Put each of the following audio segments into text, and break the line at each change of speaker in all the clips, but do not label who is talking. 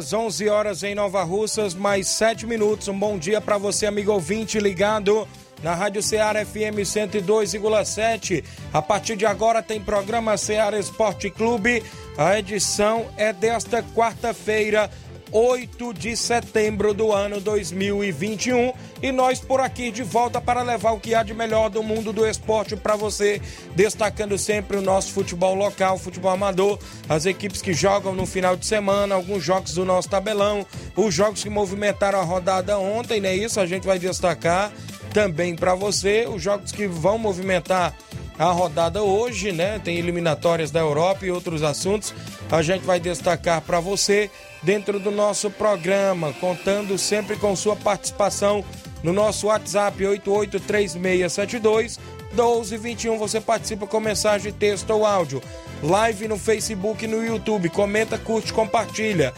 Horas, 11 horas em Nova Russas, mais 7 minutos. Um bom dia para você, amigo ouvinte, ligado na Rádio Ceará FM 102,7. A partir de agora tem programa Ceará Esporte Clube. A edição é desta quarta-feira, 8 de setembro do ano 2021. E nós por aqui de volta para levar o que há de melhor do mundo do esporte para você, destacando sempre o nosso futebol local, futebol amador, as equipes que jogam no final de semana, alguns jogos do nosso tabelão, os jogos que movimentaram a rodada ontem, né? Isso a gente vai destacar também para você, os jogos que vão movimentar a rodada hoje, né? Tem eliminatórias da Europa e outros assuntos. A gente vai destacar para você dentro do nosso programa, contando sempre com sua participação no nosso WhatsApp 883672 1221. Você participa com mensagem, texto ou áudio. Live no Facebook e no YouTube. Comenta, curte, compartilha.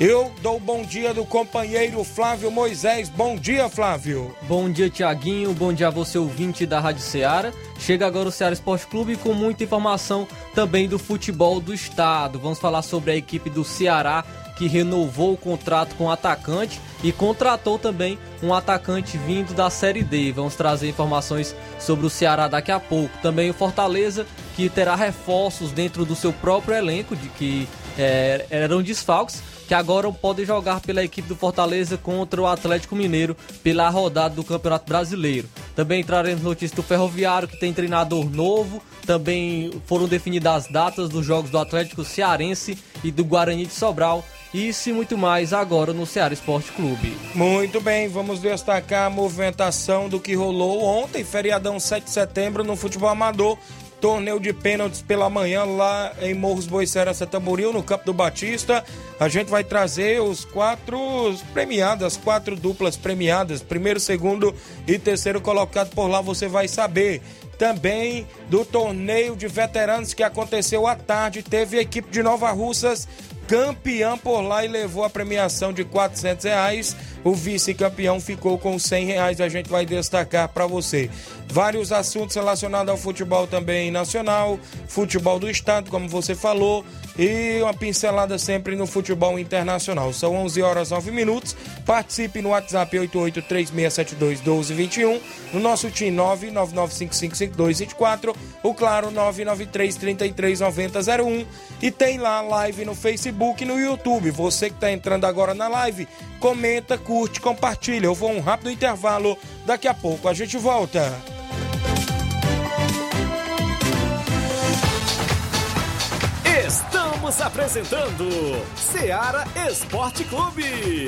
Eu dou bom dia do companheiro Flávio Moisés. Bom dia, Flávio.
Bom dia, Tiaguinho. Bom dia a você, ouvinte da Rádio Ceará. Chega agora o Ceará Esporte Clube com muita informação também do futebol do estado. Vamos falar sobre a equipe do Ceará que renovou o contrato com o atacante e contratou também um atacante vindo da Série D. Vamos trazer informações sobre o Ceará daqui a pouco. Também o Fortaleza, que terá reforços dentro do seu próprio elenco, de que é, eram desfalques, que agora podem jogar pela equipe do Fortaleza contra o Atlético Mineiro pela rodada do Campeonato Brasileiro. Também traremos notícias do Ferroviário, que tem treinador novo. Também foram definidas as datas dos jogos do Atlético Cearense e do Guarani de Sobral. Isso e muito mais agora no Ceará Esporte Clube.
Muito bem, vamos destacar a movimentação do que rolou ontem, feriadão 7 de setembro, no futebol amador. Torneio de pênaltis pela manhã lá em Morros Boicera, Tamboril, no Campo do Batista. A gente vai trazer os quatro premiados, as quatro duplas premiadas, primeiro, segundo e terceiro colocado por lá, você vai saber. Também do torneio de veteranos que aconteceu à tarde, teve a equipe de Nova Russas campeão por lá e levou a premiação de 400 reais. O vice-campeão ficou com 100 reais. A gente vai destacar para você vários assuntos relacionados ao futebol também nacional, futebol do estado, como você falou, e uma pincelada sempre no futebol internacional. São 11 horas 9 minutos. Participe no WhatsApp 8836721221, no nosso time 999555224, o claro 993339001 e tem lá live no Facebook e no YouTube. Você que está entrando agora na live, comenta, curte, compartilha. Eu vou um rápido intervalo. Daqui a pouco a gente volta.
Estamos apresentando Seara Esporte Clube.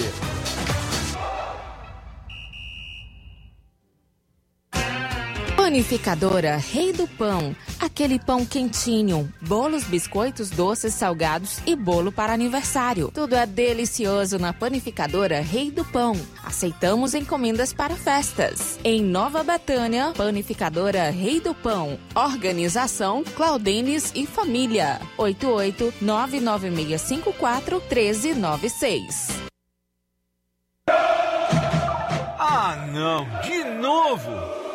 Panificadora Rei do Pão. Aquele pão quentinho, bolos, biscoitos, doces, salgados e bolo para aniversário. Tudo é delicioso na Panificadora Rei do Pão. Aceitamos encomendas para festas. Em Nova Betânia, Panificadora Rei do Pão. Organização Claudenes e Família. 88 99654 1396.
Ah, não, de novo!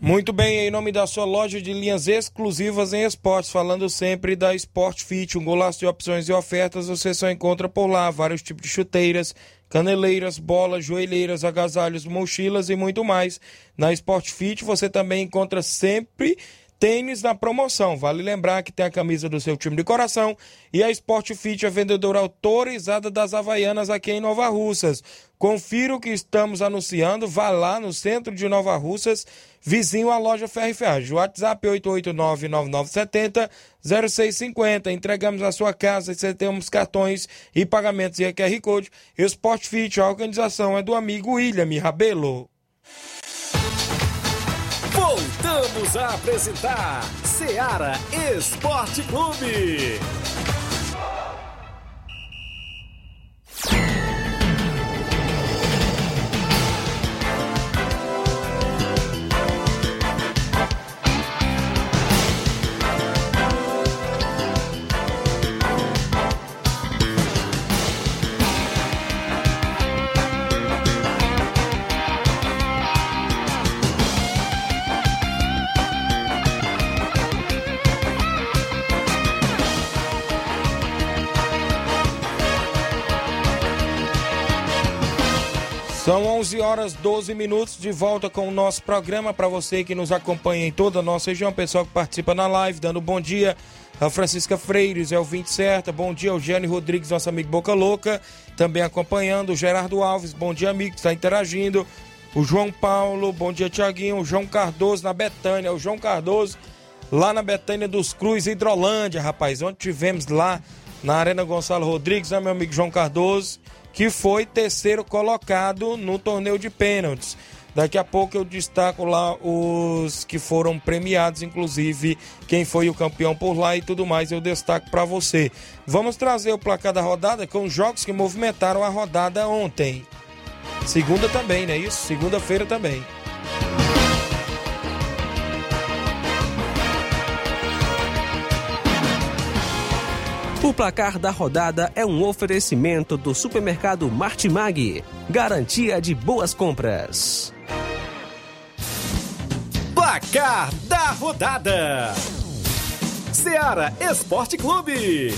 Muito bem, em nome da sua loja de linhas exclusivas em esportes, falando sempre da Sport Fit, um golaço de opções e ofertas, você só encontra por lá vários tipos de chuteiras, caneleiras, bolas, joelheiras, agasalhos, mochilas e muito mais. Na Sport Fit você também encontra sempre tênis na promoção. Vale lembrar que tem a camisa do seu time de coração e a Sport Fit é vendedora autorizada das Havaianas aqui em Nova Russas. Confira o que estamos anunciando, vá lá no centro de Nova Russas, vizinho à loja Ferro Ferragem. WhatsApp 889-9970-0650. Entregamos na sua casa e você cartões e pagamentos e QR Code. Sport Fit, a organização é do amigo William Rabelo.
Voltamos a apresentar Seara Esporte Clube.
11 horas 12 minutos de volta com o nosso programa para você que nos acompanha em toda a nossa região, pessoal que participa na live, dando bom dia. A Francisca Freires é o 20 certa. Bom dia, Eugênio Rodrigues, nosso amigo Boca Louca. Também acompanhando o Gerardo Alves. Bom dia, amigo, que está interagindo. O João Paulo, bom dia, Tiaguinho. O João Cardoso na Betânia. O João Cardoso lá na Betânia dos Cruz, Hidrolândia, rapaz. Onde tivemos lá na Arena Gonçalo Rodrigues, né, meu amigo João Cardoso que foi terceiro colocado no torneio de pênaltis. Daqui a pouco eu destaco lá os que foram premiados, inclusive quem foi o campeão por lá e tudo mais, eu destaco para você. Vamos trazer o placar da rodada com os jogos que movimentaram a rodada ontem. Segunda também, não é isso? Segunda-feira também.
O placar da rodada é um oferecimento do supermercado Martimag. Garantia de boas compras.
Placar da rodada: Seara Esporte Clube.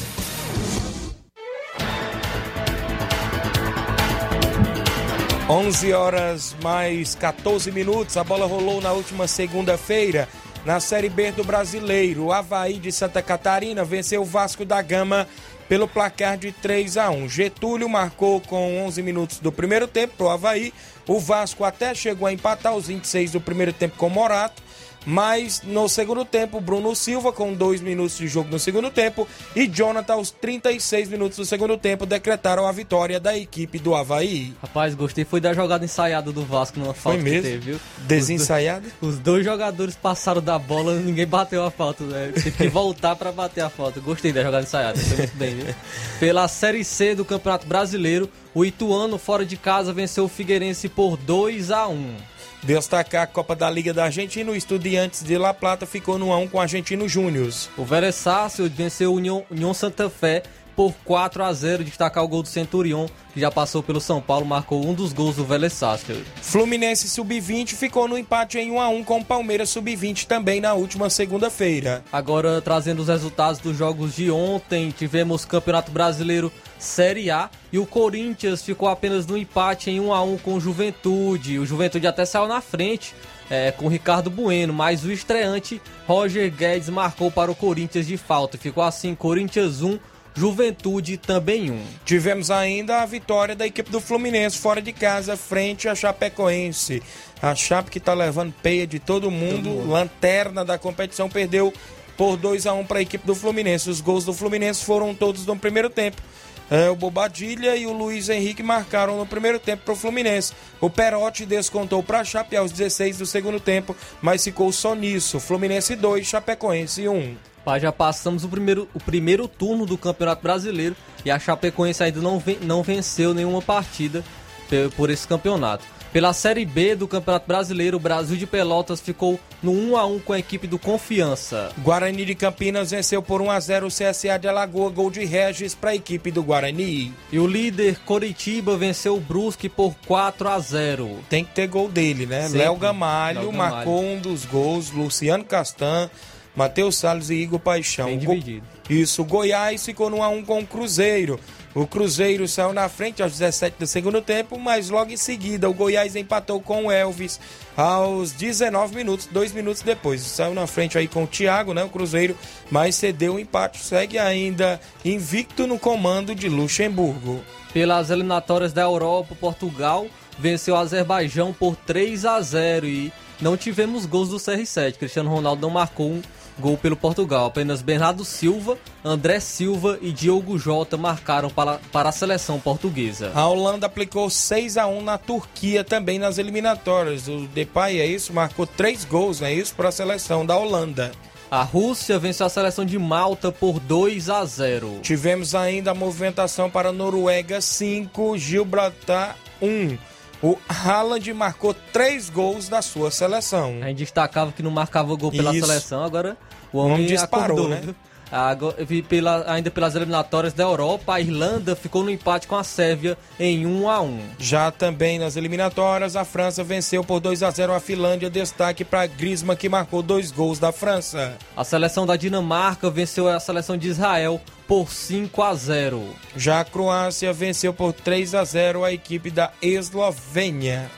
Onze horas mais 14 minutos. A bola rolou na última segunda-feira na Série B do Brasileiro. O Havaí de Santa Catarina venceu o Vasco da Gama pelo placar de 3 a 1. Getúlio marcou com 11 minutos do primeiro tempo para o Havaí. O Vasco até chegou a empatar os 26 do primeiro tempo com Morato. Mas no segundo tempo, Bruno Silva, com dois minutos de jogo no segundo tempo, e Jonathan, aos 36 minutos do segundo tempo, decretaram a vitória da equipe do Havaí.
Rapaz, gostei. Foi da jogada ensaiada do Vasco numa falta
Foi mesmo?
que teve, viu?
Desensaiada?
Os, os dois jogadores passaram da bola ninguém bateu a falta, né? Teve que voltar para bater a falta. Gostei da jogada ensaiada, foi muito bem, viu? Pela Série C do Campeonato Brasileiro, o Ituano, fora de casa, venceu o Figueirense por 2 a 1
Destacar a Copa da Liga da Argentina, o Estudiantes de La Plata ficou no 1 com o Argentino Júnior.
O Veresácio venceu o União Santa Fé por 4 a 0 destacar o gol do Centurion, que já passou pelo São Paulo, marcou um dos gols do Vélez Sarsfield.
Fluminense Sub-20 ficou no empate em 1 a 1 com o Palmeiras Sub-20 também na última segunda-feira.
Agora trazendo os resultados dos jogos de ontem, tivemos Campeonato Brasileiro Série A e o Corinthians ficou apenas no empate em 1 a 1 com o Juventude. O Juventude até saiu na frente. É, com Ricardo Bueno, mas o estreante Roger Guedes marcou para o Corinthians de falta. Ficou assim: Corinthians 1, Juventude também um.
Tivemos ainda a vitória da equipe do Fluminense fora de casa, frente à Chapecoense. A Chape que está levando peia de todo mundo, todo mundo, lanterna da competição, perdeu por 2 a 1 para a equipe do Fluminense. Os gols do Fluminense foram todos no primeiro tempo. É, o Bobadilha e o Luiz Henrique marcaram no primeiro tempo para o Fluminense. O Perotti descontou para a Chape aos 16 do segundo tempo, mas ficou só nisso. Fluminense 2, Chapecoense 1.
Já passamos o primeiro, o primeiro turno do Campeonato Brasileiro e a Chapecoense ainda não, ven não venceu nenhuma partida por esse campeonato. Pela Série B do Campeonato Brasileiro, o Brasil de Pelotas ficou no 1 a 1 com a equipe do Confiança.
Guarani de Campinas venceu por 1 a 0 o CSA de Alagoa, gol de Regis para a equipe do Guarani.
E o líder Coritiba venceu o Brusque por 4 a 0.
Tem que ter gol dele, né? Léo Gamalho
Léo
marcou um dos gols, Luciano Castan, Matheus Salles e Igor Paixão.
Bem
Go-
dividido.
Isso, o Goiás ficou no 1 a 1 com o Cruzeiro. O Cruzeiro saiu na frente aos 17 do segundo tempo, mas logo em seguida o Goiás empatou com o Elvis aos 19 minutos, dois minutos depois. Saiu na frente aí com o Thiago, né? O Cruzeiro, mas cedeu o empate. Segue ainda invicto no comando de Luxemburgo.
Pelas eliminatórias da Europa, Portugal venceu o Azerbaijão por 3 a 0 e não tivemos gols do CR7. Cristiano Ronaldo não marcou um gol pelo Portugal. Apenas Bernardo Silva, André Silva e Diogo Jota marcaram para, para a seleção portuguesa.
A Holanda aplicou 6 a 1 na Turquia também nas eliminatórias. O Depay é isso, marcou três gols, é isso, para a seleção da Holanda.
A Rússia venceu a seleção de Malta por 2 a 0.
Tivemos ainda a movimentação para a Noruega 5, Gibraltar 1. O Haaland marcou três gols da sua seleção.
A gente destacava que não marcava gol pela
Isso.
seleção, agora o
O
homem,
homem disparou,
acordou,
né?
Pela- ainda pelas eliminatórias da Europa, a Irlanda ficou no empate com a Sérvia em 1 a 1.
Já também nas eliminatórias, a França venceu por 2 a 0 a Finlândia. Destaque para Griezmann, que marcou dois gols da França.
A seleção da Dinamarca venceu a seleção de Israel por 5 a 0.
Já a Croácia venceu por 3 a 0 a equipe da Eslovênia.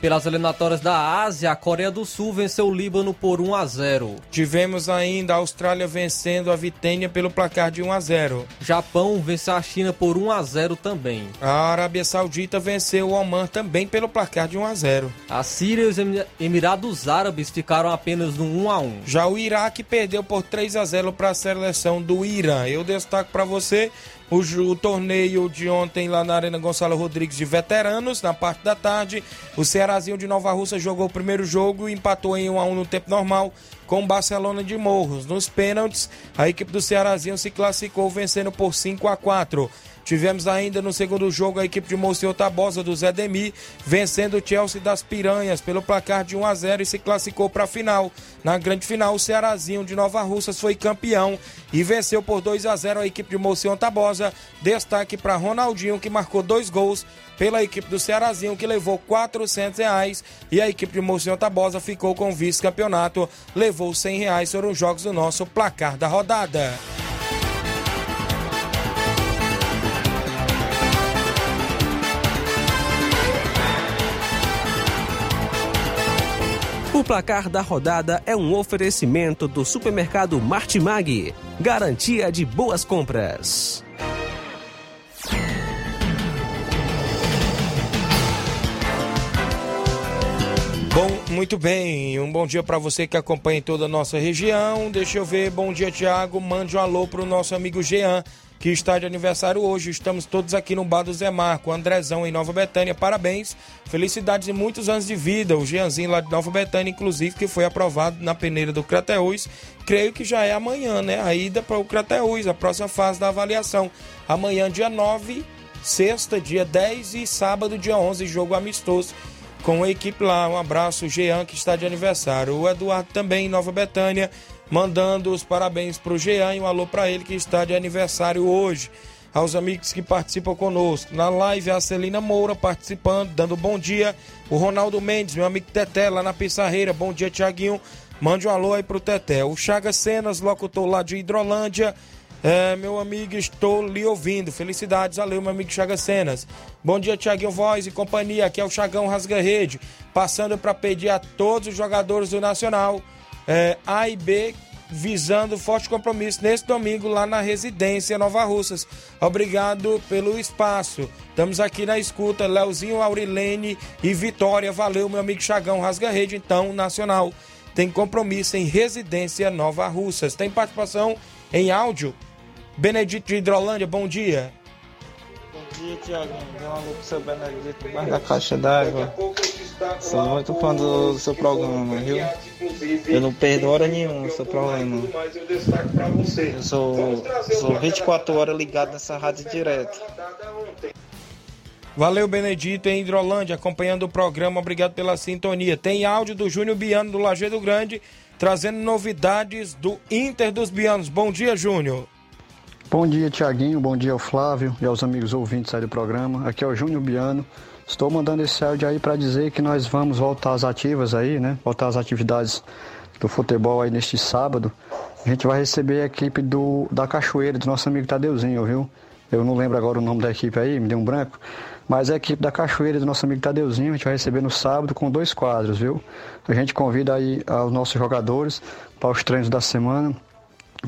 Pelas eliminatórias da Ásia, a Coreia do Sul venceu o Líbano por 1 a 0.
Tivemos ainda a Austrália vencendo a Vitênia pelo placar de 1 a 0.
Japão venceu a China por 1 a 0 também.
A Arábia Saudita venceu o Oman também pelo placar de 1 a 0.
A Síria e os Emi- Emirados Árabes ficaram apenas no 1 a 1.
Já o Iraque perdeu por 3 a 0 para a seleção do Irã. Eu destaco para você o, o torneio de ontem lá na Arena Gonçalo Rodrigues de veteranos, na parte da tarde. O Cearazinho de Nova Russa jogou o primeiro jogo e empatou em 1 a 1 no tempo normal com o Barcelona de Morros. Nos pênaltis, a equipe do Cearazinho se classificou vencendo por 5 a 4. Tivemos ainda no segundo jogo a equipe de Monsenhor Tabosa do Zé Demi vencendo o Chelsea das Piranhas pelo placar de 1 a 0 e se classificou para a final. Na grande final, o Cearazinho de Nova Russas foi campeão e venceu por 2 a 0 a equipe de Monsenhor Tabosa. Destaque para Ronaldinho que marcou dois gols pela equipe do Cearazinho que levou 400 reais e a equipe de Monsenhor Tabosa ficou com o vice-campeonato, levou 100 reais. Foram os jogos do nosso placar da rodada.
O placar da rodada é um oferecimento do supermercado Martimag. Garantia de boas compras.
Bom, muito bem. Um bom dia para você que acompanha em toda a nossa região. Deixa eu ver. Bom dia, Tiago. Mande um alô pro nosso amigo Jean, que está de aniversário hoje. Estamos todos aqui no Bar do Zé Marco, Andrezão em Nova Betânia. Parabéns. Felicidades e muitos anos de vida. O Jeanzinho lá de Nova Betânia, inclusive, que foi aprovado na peneira do Crateús. Creio que já é amanhã, né? A ida para o Crateús, a próxima fase da avaliação. Amanhã, dia 9, sexta, dia 10 e sábado, dia 11, jogo amistoso com a equipe lá. Um abraço, Jean, que está de aniversário. O Eduardo também em Nova Betânia, mandando os parabéns para o Jean e um alô para ele que está de aniversário hoje. Aos amigos que participam conosco. Na live, a Celina Moura participando, dando bom dia. O Ronaldo Mendes, meu amigo Teté, lá na Pissarreira. Bom dia, Tiaguinho. Mande um alô aí pro Teté. O Chaga Cenas, locutor lá de Hidrolândia. É, meu amigo, estou lhe ouvindo. Felicidades, valeu, meu amigo Chaga Cenas. Bom dia, Tiaguinho Voz e companhia. Aqui é o Chagão Rasga Rede. Passando para pedir a todos os jogadores do Nacional é, A e B, visando forte compromisso nesse domingo lá na residência Nova Russas. Obrigado pelo espaço. Estamos aqui na escuta. Leozinho, Aurilene e Vitória. Valeu, meu amigo Chagão Rasga Rede. Então, Nacional tem compromisso em residência Nova Russas. Tem participação em áudio. Benedito de Hidrolândia, bom dia.
Dia, Tiaguinho. Dê uma pro seu Benedito debaixo da caixa d'água. Sou muito fã do seu programa, viu? Eu não perdo hora nenhuma seu programa. Eu sou, sou 24 horas ligado nessa rádio direto.
Valeu, Benedito, em Hidrolândia, acompanhando o programa. Obrigado pela sintonia. Tem áudio do Júnior Biano do Lajeado Grande, trazendo novidades do Inter dos Bianos. Bom dia, Júnior.
Bom dia, Tiaguinho. Bom dia ao Flávio e aos amigos ouvintes aí do programa. Aqui é o Júnior Biano. Estou mandando esse áudio aí para dizer que nós vamos voltar às ativas aí, né? Voltar às atividades do futebol aí neste sábado. A gente vai receber a equipe do, da Cachoeira, do nosso amigo Tadeuzinho, viu? Eu não lembro agora o nome da equipe aí, me deu um branco. Mas a equipe da Cachoeira do nosso amigo Tadeuzinho, a gente vai receber no sábado com dois quadros, viu? A gente convida aí aos nossos jogadores para os treinos da semana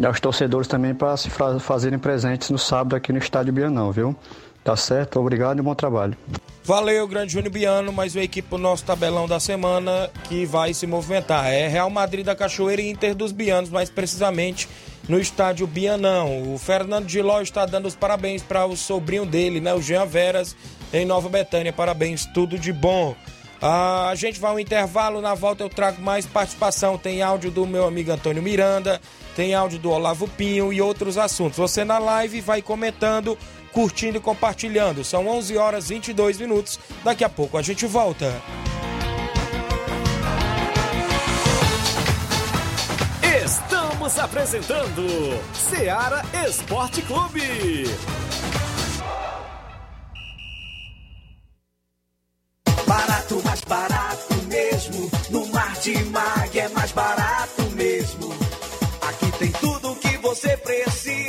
aos torcedores também para se fazerem presentes no sábado aqui no Estádio Bianão, viu? Tá certo? Obrigado e bom trabalho.
Valeu, grande Júnior Biano, mais uma equipe pro nosso tabelão da semana que vai se movimentar. É Real Madrid da Cachoeira e Inter dos Bianos, mais precisamente no estádio Bianão. O Fernando Giló está dando os parabéns para o sobrinho dele, né, o Jean Veras, em Nova Betânia. Parabéns, tudo de bom. Ah, a gente vai ao intervalo, na volta eu trago mais participação. Tem áudio do meu amigo Antônio Miranda, tem áudio do Olavo Pinho e outros assuntos. Você na live vai comentando curtindo e compartilhando. São 11 horas 22 minutos. Daqui a pouco a gente volta.
Estamos apresentando Seara Esporte Clube.
Barato, mais barato mesmo. No Mar de Mag é mais barato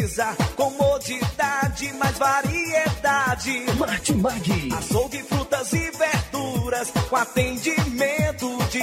precisa. Comodidade, mais variedade.
Martimag.
Açougue, frutas e verduras. Com atendimento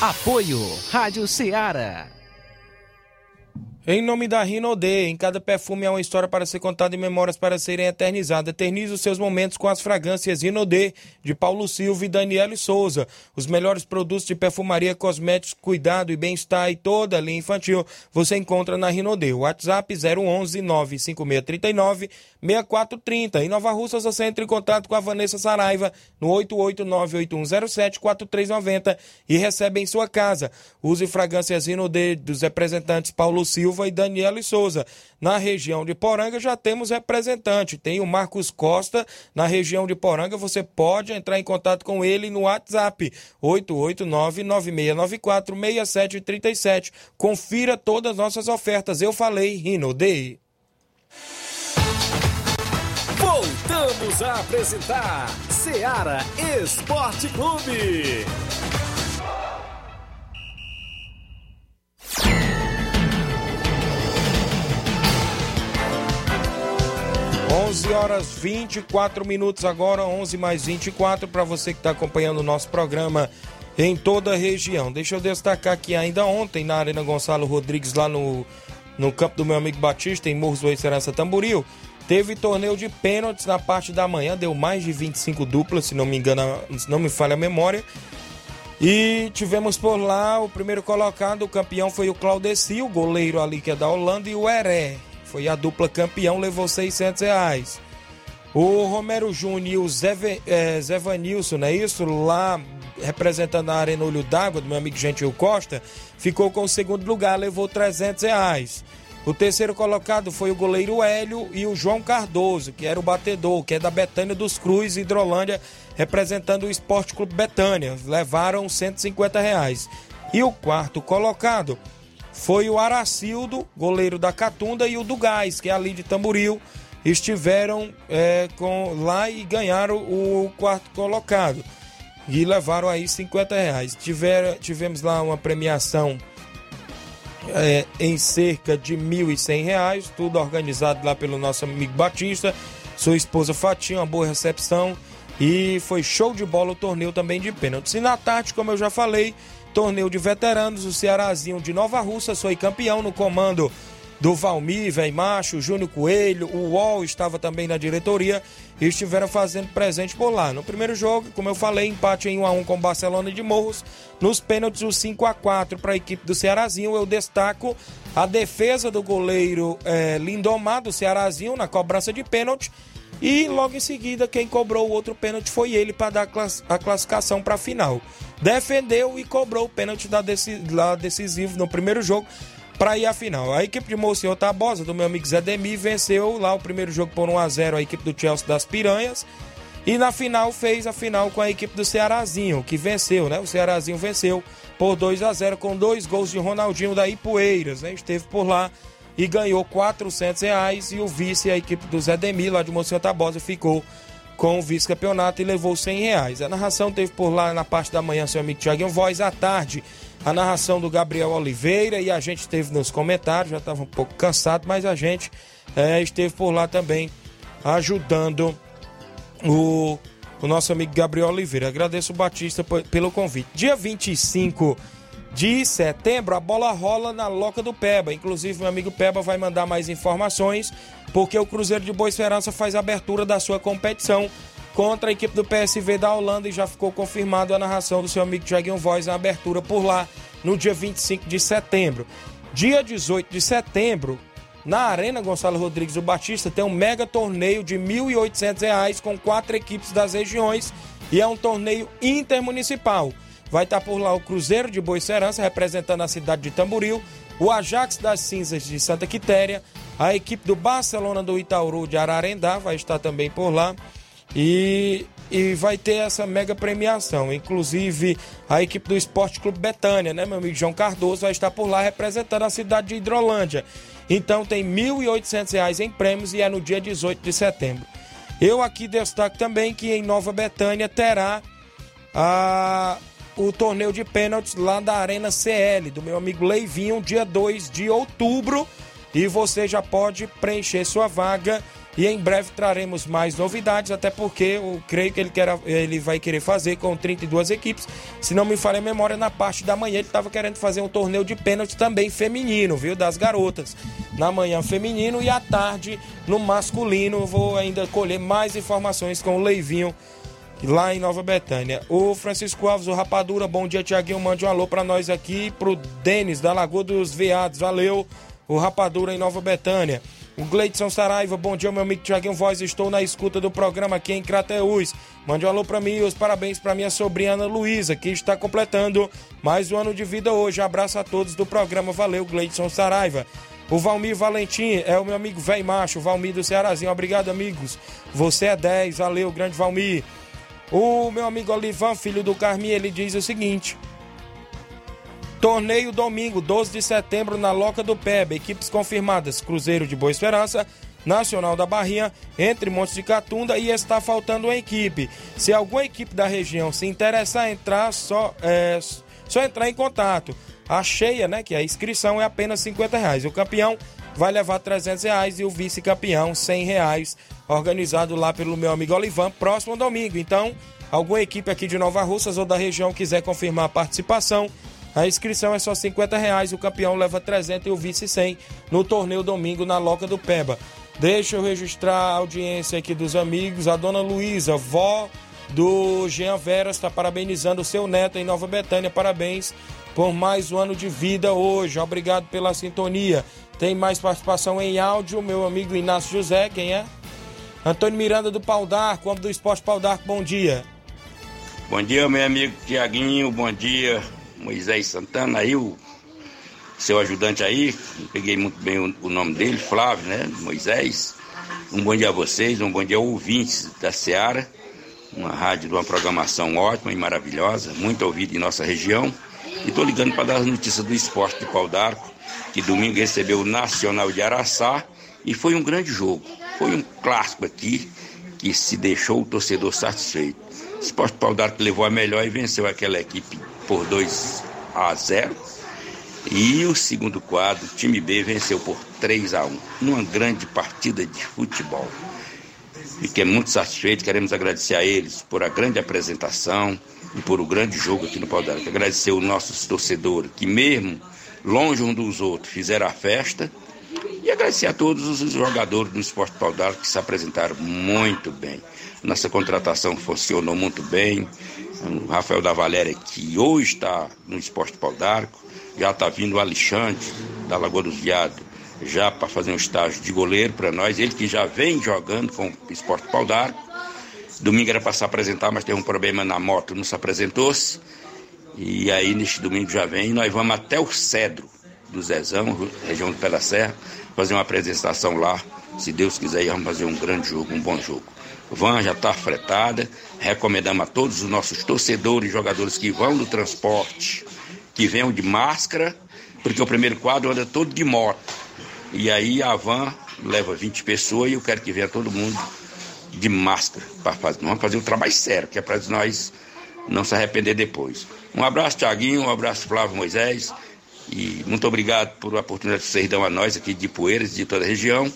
Apoio Rádio Ceará.
Em nome da Rinode, em cada perfume há uma história para ser contada e memórias para serem eternizadas. Eternize os seus momentos com as fragrâncias Rinode, de Paulo Silva e Daniele Souza. Os melhores produtos de perfumaria, cosméticos, cuidado e bem-estar e toda a linha infantil você encontra na Rinode. WhatsApp 011 95639 6430. Em Nova Russas você entra em contato com a Vanessa Saraiva no 88981074390 e recebe em sua casa. Use fragrâncias Rinode dos representantes Paulo Silva e Daniele Souza. Na região de Poranga já temos representante. Tem o Marcos Costa na região de Poranga. Você pode entrar em contato com ele no WhatsApp 889-9694-6737. Confira todas as nossas ofertas. Eu falei, Rinode.
Voltamos a apresentar Seara Esporte Clube.
11 horas 24 minutos agora, 11 mais 24, para você que está acompanhando o nosso programa em toda a região. Deixa eu destacar que ainda ontem, na Arena Gonçalo Rodrigues, lá no, no campo do meu amigo Batista, em Morros do Serança Tamboril, teve torneio de pênaltis na parte da manhã, deu mais de 25 duplas, se não me engano, se não me falha a memória. E tivemos por lá o primeiro colocado, o campeão foi o Claudeci, o goleiro ali que é da Holanda, e o Heré, foi a dupla campeão, levou 600 reais. O Romero Júnior e o Zé, é, Zé Vanilson, não é isso? Lá representando a Arena Olho d'Água, do meu amigo Gentil Costa, ficou com o segundo lugar, levou 300 reais. O terceiro colocado foi o goleiro Hélio e o João Cardoso, que era o batedor, que é da Betânia dos Cruz, Hidrolândia, representando o Esporte Clube Betânia. Levaram 150 reais. E o quarto colocado foi o Aracildo, goleiro da Catunda, e o do Gás, que é ali de Tamboril, estiveram é, com, lá e ganharam o quarto colocado. e levaram aí 50 reais. Tiver, tivemos lá uma premiação é, em cerca de R$ 1.100, tudo organizado lá pelo nosso amigo Batista, sua esposa Fatinha, uma boa recepção e foi show de bola o torneio também de pênaltis. E na tarde, como eu já falei, torneio de veteranos, o Cearazinho de Nova Russa foi campeão no comando do Valmir, Velho Macho, Júnior Coelho, o UOL estava também na diretoria e estiveram fazendo presente por lá. No primeiro jogo, como eu falei, empate em 1 a 1 com o Barcelona de Morros. Nos pênaltis, o 5 a 4 para a equipe do Cearazinho. Eu destaco a defesa do goleiro é, Lindomar do Cearazinho na cobrança de pênalti. E logo em seguida, quem cobrou o outro pênalti foi ele para dar a classificação para a final. Defendeu e cobrou o pênalti da decisivo no primeiro jogo para ir à final. A equipe de Monsenhor Tabosa, do meu amigo Zé Demi, venceu lá o primeiro jogo por 1 a 0 a equipe do Chelsea das Piranhas. E na final fez a final com a equipe do Cearazinho, que venceu, né? O Cearazinho venceu por 2 a 0 com dois gols de Ronaldinho da Ipueiras, né? Esteve por lá e ganhou 400 reais. E o vice, a equipe do Zé Demi, lá de Monsenhor Tabosa, ficou com o vice-campeonato e levou 100 reais. A narração teve por lá na parte da manhã seu amigo Tiaguinho Voz, à tarde a narração do Gabriel Oliveira e a gente esteve nos comentários, já estava um pouco cansado, mas a gente é, esteve por lá também ajudando o, o nosso amigo Gabriel Oliveira. Agradeço o Batista pelo convite. Dia 25 de setembro, a bola rola na Loca do Peba. Inclusive, meu amigo Peba vai mandar mais informações, porque o Cruzeiro de Boa Esperança faz a abertura da sua competição contra a equipe do PSV da Holanda e já ficou confirmado a narração do seu amigo Tiaguinho Voz na abertura por lá no dia 25 de setembro. Dia 18 de setembro, na Arena Gonçalo Rodrigues do Batista, tem um mega torneio de R$ 1.800 com quatro equipes das regiões e é um torneio intermunicipal. Vai estar por lá o Cruzeiro de Boicerança, representando a cidade de Tamboril, o Ajax das Cinzas de Santa Quitéria, a equipe do Barcelona do Itauru de Ararendá vai estar também por lá. E, e vai ter essa mega premiação. Inclusive, a equipe do Esporte Clube Betânia, né, meu amigo João Cardoso, vai estar por lá representando a cidade de Hidrolândia. Então tem R$ 1.800 em prêmios e é no dia 18 de setembro. Eu aqui destaco também que em Nova Betânia terá a, o torneio de pênaltis lá da Arena CL, do meu amigo Leivinho, dia 2 de outubro. E você já pode preencher sua vaga e em breve traremos mais novidades, até porque eu creio que ele, quer, ele vai querer fazer com 32 equipes. Se não me falha a memória, na parte da manhã ele estava querendo fazer um torneio de pênalti também feminino, viu? Das garotas. Na manhã feminino e à tarde no masculino. Vou ainda colher mais informações com o Leivinho lá em Nova Betânia. O Francisco Alves, o Rapadura, bom dia, Tiaguinho. Mande um alô para nós aqui, pro Denis da Lagoa dos Veados. Valeu, o Rapadura em Nova Betânia. O Gleidson Saraiva, bom dia, meu amigo Tiaguinho Voz. Estou na escuta do programa aqui em Crateús. Mande um alô para mim e os parabéns para minha sobrinha Ana Luísa, que está completando mais um ano de vida hoje. Abraço a todos do programa. Valeu, Gleidson Saraiva. O Valmir Valentim é o meu amigo velho macho, Valmir do Cearazinho. Obrigado, amigos. Você é 10. Valeu, grande Valmir. O meu amigo Olivan, filho do Carmi, ele diz o seguinte: Torneio domingo, 12 de setembro, na Loca do Peba. Equipes confirmadas: Cruzeiro de Boa Esperança, Nacional da Barrinha, entre Montes de Catunda e está faltando uma equipe. Se alguma equipe da região se interessar entrar, só, é, só entrar em contato. A cheia, né, que a inscrição é apenas 50 reais. O campeão vai levar 300 reais e o vice-campeão 100 reais, organizado lá pelo meu amigo Olivan, próximo domingo. Então, alguma equipe aqui de Nova Russas ou da região quiser confirmar a participação, a inscrição é só 50 reais, o campeão leva 300 e o vice 100 no torneio domingo na Loca do Peba. Deixa eu registrar a audiência aqui dos amigos. A dona Luísa, vó do Jean Veras, está parabenizando o seu neto em Nova Betânia. Parabéns por mais um ano de vida hoje. Obrigado pela sintonia. Tem mais participação em áudio, meu amigo Inácio José, quem é? Antônio Miranda do Pau d'Arco, do Esporte Pau d'Arco, bom dia.
Bom dia, meu amigo Tiaguinho, bom dia, Moisés Santana, aí o seu ajudante aí, peguei muito bem o, o, nome dele, Flávio, né? Moisés. Um bom dia a vocês, um bom dia ouvintes da Seara, uma rádio de uma programação ótima e maravilhosa, muito ouvida em nossa região. E estou ligando para dar as notícias do esporte de pau d'arco, que domingo recebeu o Nacional de Araçá e foi um grande jogo. Foi um clássico aqui que se deixou o torcedor satisfeito. O Esporte Pau d'Arco levou a melhor e venceu aquela equipe por 2 a 0. E o segundo quadro, o time B venceu por 3 a 1 numa grande partida de futebol. Fiquei muito satisfeito, queremos agradecer a eles por a grande apresentação e por o grande jogo aqui no Pau d'Arco. Agradecer os nossos torcedores que mesmo longe um dos outros fizeram a festa e agradecer a todos os jogadores do Esporte Pau que se apresentaram muito bem. Nossa contratação funcionou muito bem. O Rafael da Valéria, que hoje está no Esporte Pau d'Arco, já está vindo o Alexandre, da Lagoa dos Viados, já para fazer um estágio de goleiro para nós. Ele que já vem jogando com o Esporte Pau d'Arco. Domingo era para se apresentar, mas teve um problema na moto, não se apresentou-se. E aí, neste domingo já vem, nós vamos até o Cedro do Zezão, região do Pé da Serra, fazer uma apresentação lá. Se Deus quiser, vamos fazer um grande jogo, um bom jogo. Van já está fretada. Recomendamos a todos os nossos torcedores e jogadores que vão no transporte, que venham de máscara, porque o primeiro quadro anda todo de moto. E aí a van leva 20 pessoas e eu quero que venha todo mundo de máscara para fazer. Vamos fazer um trabalho sério, que é para nós não se arrepender depois. Um abraço, Tiaguinho, um abraço, Flávio Moisés. E muito obrigado por a oportunidade que vocês dão a nós aqui de Poeiras, de toda a região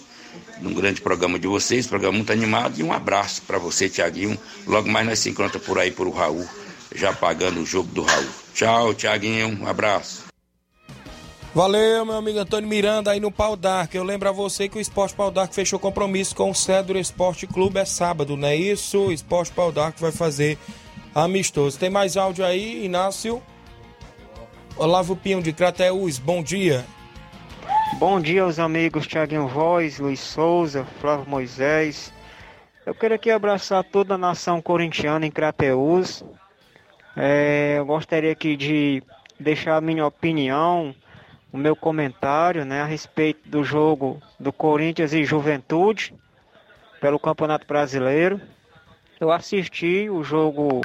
num grande programa de vocês, programa muito animado. E um abraço para você, Tiaguinho. Logo mais nós se encontra por aí por o Raul, já pagando o jogo do Raul. Tchau, Tiaguinho. Um abraço.
Valeu, meu amigo Antônio Miranda, aí no Pau Dark. Eu lembro a você que o Esporte Pau Dark fechou compromisso com o Cedro Esporte Clube. É sábado, não é isso? O Esporte Pau Dark vai fazer amistoso. Tem mais áudio aí, Inácio? Olavo Pinho de Crateús, bom dia.
Bom dia aos amigos Tiaguinho Voz, Luiz Souza, Flávio Moisés. Eu quero aqui abraçar toda a nação corintiana em Crateús. É, eu gostaria aqui de deixar a minha opinião, o meu comentário né, a respeito do jogo do Corinthians e Juventude pelo Campeonato Brasileiro. Eu assisti o jogo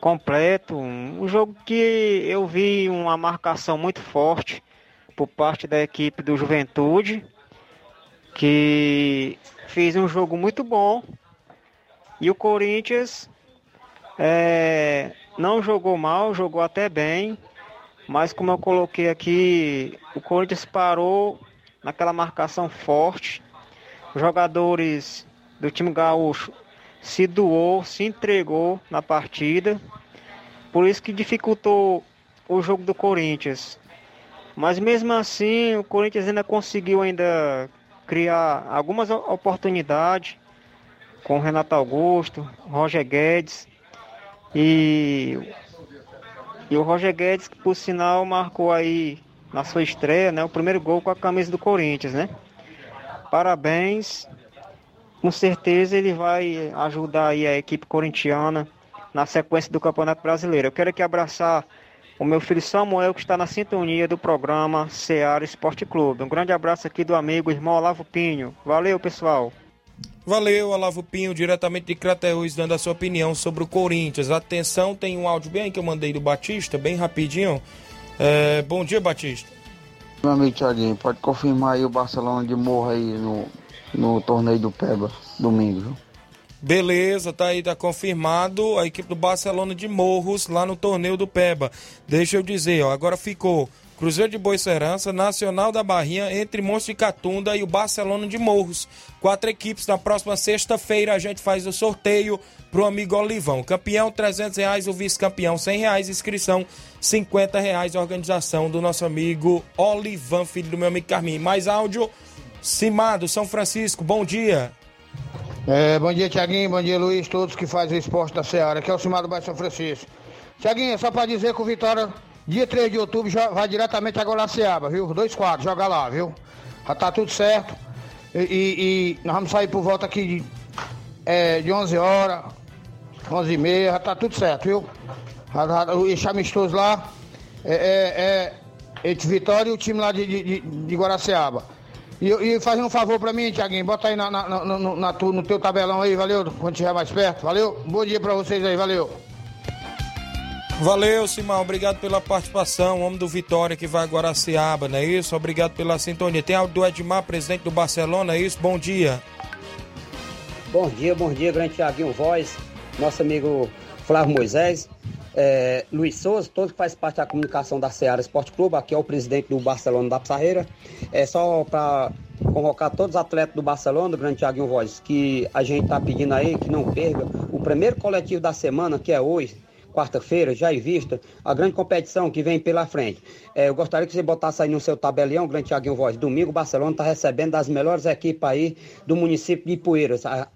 completo, um jogo que eu vi uma marcação muito forte por parte da equipe do Juventude, que fez um jogo muito bom. E o Corinthians é, não jogou mal, jogou até bem. Mas como eu coloquei aqui, o Corinthians parou naquela marcação forte. Os jogadores do time gaúcho se doou, se entregou na partida. Por isso que dificultou o jogo do Corinthians. Mas mesmo assim, o Corinthians ainda conseguiu ainda criar algumas oportunidades com Renato Augusto, Roger Guedes e, e o Roger Guedes, que por sinal marcou aí na sua estreia, né, o primeiro gol com a camisa do Corinthians, né? Parabéns. Com certeza ele vai ajudar aí a equipe corintiana na sequência do Campeonato Brasileiro. Eu quero aqui abraçar o meu filho Samuel, que está na sintonia do programa Seara Esporte Clube. Um grande abraço aqui do amigo irmão Olavo Pinho. Valeu, pessoal.
Valeu, Olavo Pinho, diretamente de Crateús, dando a sua opinião sobre o Corinthians. Atenção, tem um áudio bem que eu mandei do Batista, bem rapidinho. É, bom dia, Batista.
Meu amigo Thiaguinho, pode confirmar aí o Barcelona de Morro aí no, no torneio do Peba, domingo?
Beleza, tá aí, tá confirmado a equipe do Barcelona de Morros lá no torneio do Peba. Deixa eu dizer, ó, agora ficou Cruzeiro de Boicerança, Nacional da Barrinha, entre Monstro de Catunda e o Barcelona de Morros. Quatro equipes. Na próxima sexta-feira a gente faz o sorteio pro amigo Olivão. Campeão, 300 reais. O vice-campeão, 100 reais. Inscrição, 50 reais. Organização do nosso amigo Olivan, filho do meu amigo Carminho. Mais áudio, Cimado, São Francisco. Bom dia.
É, bom dia, Tiaguinho. Bom dia, Luiz. Todos que fazem o esporte da Seara. Aqui é o Cimar do Bairro São Francisco. Tiaguinho, só para dizer que o Vitória, dia 3 de outubro, já vai diretamente agora na Seaba, viu? Dois quadros, joga lá, viu? Já tá tudo certo. E, e, e nós vamos sair por volta aqui de, é, de 11 horas, 11 e meia, já tá tudo certo, viu? Esse amistoso lá é, é, é entre Vitória e o time lá de, de, de Guaraciaba. E, e fazendo um favor pra mim, Tiaguinho, bota aí na, na, na, no, na, no teu tabelão aí, valeu? Quando estiver mais perto, valeu? Bom dia pra vocês aí, valeu.
Valeu, Simão. Obrigado pela participação. Homem do Vitória que vai agora a Seaba, não é isso? Obrigado pela sintonia. Tem algo do Edmar, presidente do Barcelona, é isso? Bom dia.
Bom dia, bom dia, grande Tiaguinho Voz. Nosso amigo Flávio Moisés, é, Luiz Souza, todos que faz parte da comunicação da Seara Esporte Clube, aqui é o presidente do Barcelona da Pissarreira. É só para convocar todos os atletas do Barcelona, do Grande Thiaguinho Voz, que a gente está pedindo aí que não perca o primeiro coletivo da semana, que é hoje, quarta-feira, já em vista, a grande competição que vem pela frente. É, eu gostaria que você botasse aí no seu tabelião, Grande Thiaguinho Voz. Domingo, o Barcelona está recebendo das melhores equipes aí do município de Poeiras. A,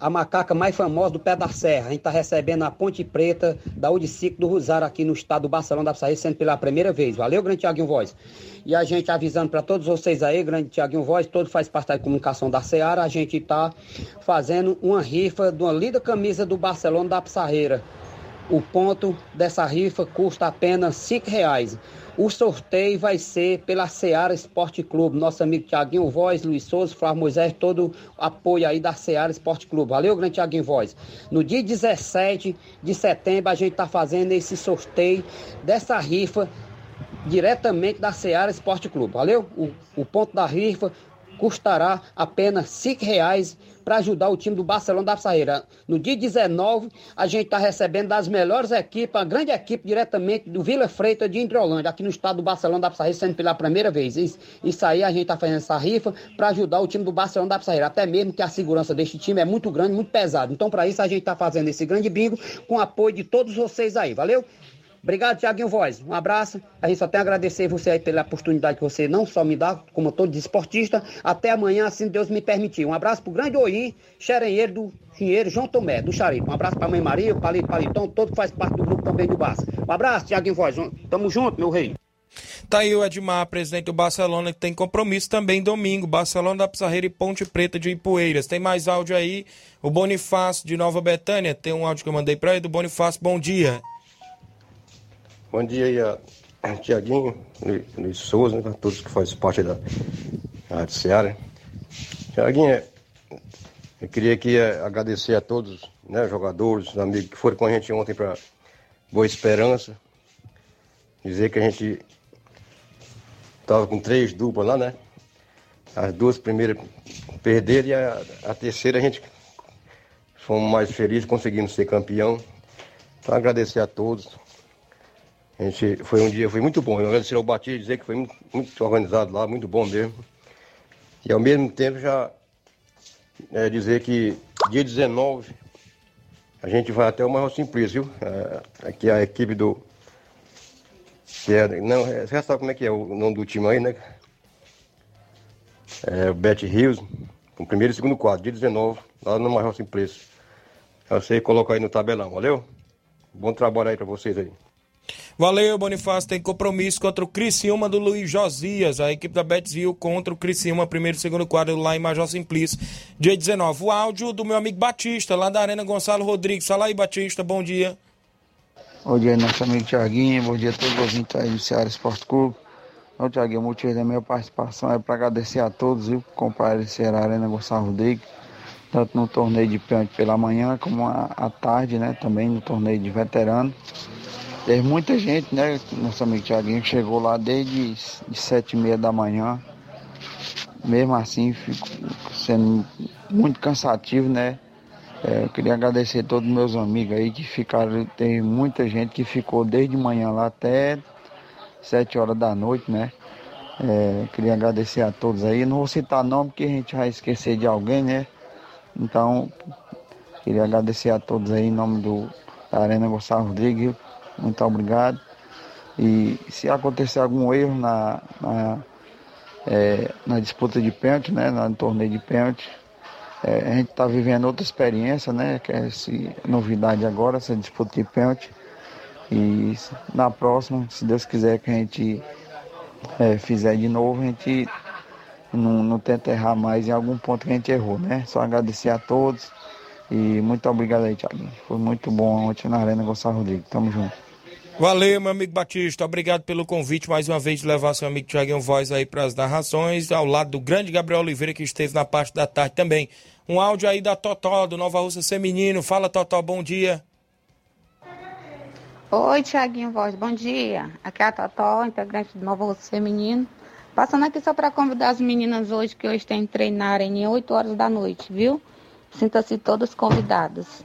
a macaca mais famosa do pé da serra. A gente está recebendo a Ponte Preta da Udicico do Rosário aqui no estado do Barcelona da Pissarreira, sendo pela primeira vez. Valeu, Grande Thiaguinho Voz. E a gente avisando para todos vocês aí, Grande Thiaguinho Voz, todo faz parte da comunicação da Seara, a gente está fazendo uma rifa de uma linda camisa do Barcelona da Pissarreira. O ponto dessa rifa custa apenas cinco reais. O sorteio vai ser pela Seara Esporte Clube. Nosso amigo Tiaguinho Voz, Luiz Souza, Flávio Moisés, todo o apoio aí da Seara Esporte Clube. Valeu, grande Tiaguinho Voz. No dia 17 de setembro, a gente está fazendo esse sorteio dessa rifa diretamente da Seara Esporte Clube. Valeu? O, o ponto da rifa custará apenas cinco reais para ajudar o time do Barcelona da Pissarreira. No dia 19, a gente está recebendo das melhores equipes, a grande equipe diretamente do Vila Freitas de Indrolândia, aqui no estado do Barcelona da Pissarreira, sendo pela primeira vez. Isso, isso aí a gente está fazendo essa rifa para ajudar o time do Barcelona da Pissarreira, até mesmo que a segurança deste time é muito grande, muito pesado. Então, para isso, a gente está fazendo esse grande bingo com o apoio de todos vocês aí, valeu? Obrigado, Tiaguinho Voz. Um abraço. A gente só tem a agradecer você aí pela oportunidade que você não só me dá, como todo desportista. Até amanhã, assim Deus me permitir. Um abraço pro grande Oim, xerenheiro do Dinheiro, João Tomé, do Xaripe. Um abraço pra mãe Maria, o Palito Palitão, todo que faz parte do grupo também do Barça. Um abraço, Tiaguinho Voz. Tamo junto, meu rei.
Tá aí o Edmar, presidente do Barcelona, que tem compromisso também domingo. Barcelona da Pissarreira e Ponte Preta de Ipueiras. Tem mais áudio aí. O Bonifácio de Nova Betânia. Tem um áudio que eu mandei pra ele do Bonifácio. Bom dia.
Bom dia aí a Tiaguinho, Luiz Souza, né, todos que fazem parte da Rádio Seara. Tiaguinho, eu queria aqui eh, agradecer a todos, né, jogadores, amigos que foram com a gente ontem para Boa Esperança. Dizer que a gente estava com três duplas lá, né? As duas primeiras perderam e a, a terceira a gente fomos mais felizes, conseguimos ser campeão. Então agradecer a todos. Gente, foi um dia, foi muito bom. Eu agradecer ao Batista dizer que foi muito, muito, organizado lá, muito bom mesmo. E ao mesmo tempo já é, dizer que dia 19 a gente vai até o Maior Simplício, viu? É, aqui é a equipe do. Que é, não, você já sabe como é que é o nome do time aí, né? É o Bet Rios, com primeiro e segundo quadro, dia 19, lá no Maior Simplício. Você coloca aí no tabelão, valeu? Bom trabalho aí pra vocês aí.
Valeu, Bonifácio. Tem compromisso contra o Criciúma do Luiz Josias. A equipe da Betzville contra o Criciúma, primeiro e segundo quadro lá em Major Simplício, dia 19. O áudio do meu amigo Batista, lá da Arena Gonçalo Rodrigues. Fala aí, Batista, bom dia.
Bom dia, nosso amigo Tiaguinho. Bom dia a todos os ouvintes aí do Ceará Esporte Clube. Então, Tiaguinho, o motivo da minha participação é para agradecer a todos, viu, que compareceram à Arena Gonçalo Rodrigues, tanto no torneio de pênalti pela manhã, como à tarde, né, também no torneio de veterano. Teve muita gente, né? Nosso amigo Tiaguinho chegou lá desde de sete e meia da manhã. Mesmo assim, ficou sendo muito cansativo, né? É, eu queria agradecer a todos os meus amigos aí que ficaram. Tem muita gente que ficou desde manhã lá até sete horas da noite, né? É, queria agradecer a todos aí. Não vou citar nome porque a gente vai esquecer de alguém, né? Então, queria agradecer a todos aí em nome do, da Arena Gonçalves Rodrigues muito obrigado. E se acontecer algum erro na, na, é, na disputa de pênalti, né, no torneio de pênalti, é, a gente está vivendo outra experiência, né, que é essa novidade agora, essa disputa de pênalti. E na próxima, se Deus quiser que a gente é, fizer de novo, a gente não, não tenta errar mais em algum ponto que a gente errou, né? Só agradecer a todos e muito obrigado aí, Thiago. Foi muito bom ontem na Arena Gonçalo Rodrigues. Tamo junto.
Valeu, meu amigo Batista. Obrigado pelo convite mais uma vez de levar seu amigo Tiaguinho Voz aí para as narrações, ao lado do grande Gabriel Oliveira, que esteve na parte da tarde também. Um áudio aí da Totó, do Nova Russa Feminino. Fala, Totó, bom dia.
Oi, Tiaguinho Voz, bom dia. Aqui é a Totó, integrante do Nova Russa Feminino. Passando aqui só para convidar as meninas hoje que hoje tem treinarem em 8 horas da noite, viu? Sinta-se todas convidadas.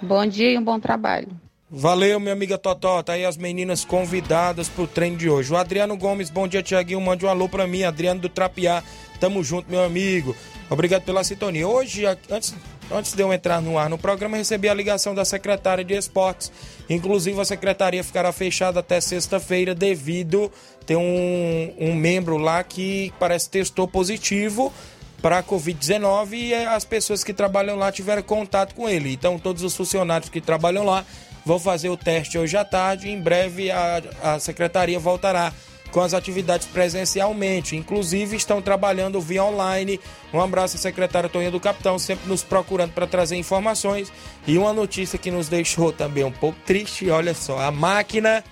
Bom dia e um bom trabalho.
Valeu, minha amiga Totó. Tá aí as meninas convidadas pro treino de hoje. O Adriano Gomes, bom dia, Tiaguinho. Mande um alô pra mim, Adriano do Trapiá. Tamo junto, meu amigo. Obrigado pela sintonia. Hoje, antes, antes de eu entrar no ar no programa, recebi a ligação da secretária de esportes. Inclusive, a secretaria ficará fechada até sexta-feira devido ter um, um membro lá que parece testou positivo para a Covid-19 e as pessoas que trabalham lá tiveram contato com ele. Então, todos os funcionários que trabalham lá vão fazer o teste hoje à tarde. Em breve, a, a secretaria voltará com as atividades presencialmente. Inclusive, estão trabalhando via online. Um abraço à secretária Toninha do Capitão, sempre nos procurando para trazer informações. E uma notícia que nos deixou também um pouco triste: olha só, a máquina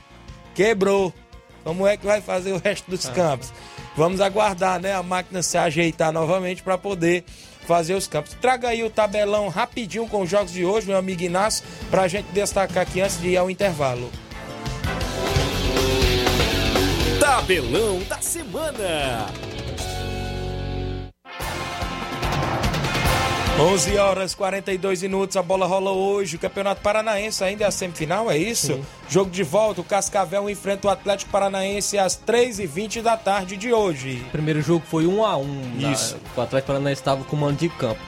quebrou. Como é que vai fazer o resto dos campos? Vamos aguardar, né? A máquina se ajeitar novamente para poder fazer os campos. Traga aí o tabelão rapidinho com os jogos de hoje, meu amigo Inácio, para a gente destacar aqui antes de ir ao intervalo.
Tabelão da semana.
11 horas 42 minutos, a bola rola hoje. O Campeonato Paranaense ainda é a semifinal, é isso?
Sim.
Jogo de volta, o Cascavel enfrenta o Atlético Paranaense às 3h20 da tarde de hoje.
O primeiro jogo foi 1 a 1
Isso.
O Atlético Paranaense estava com o mando de campo.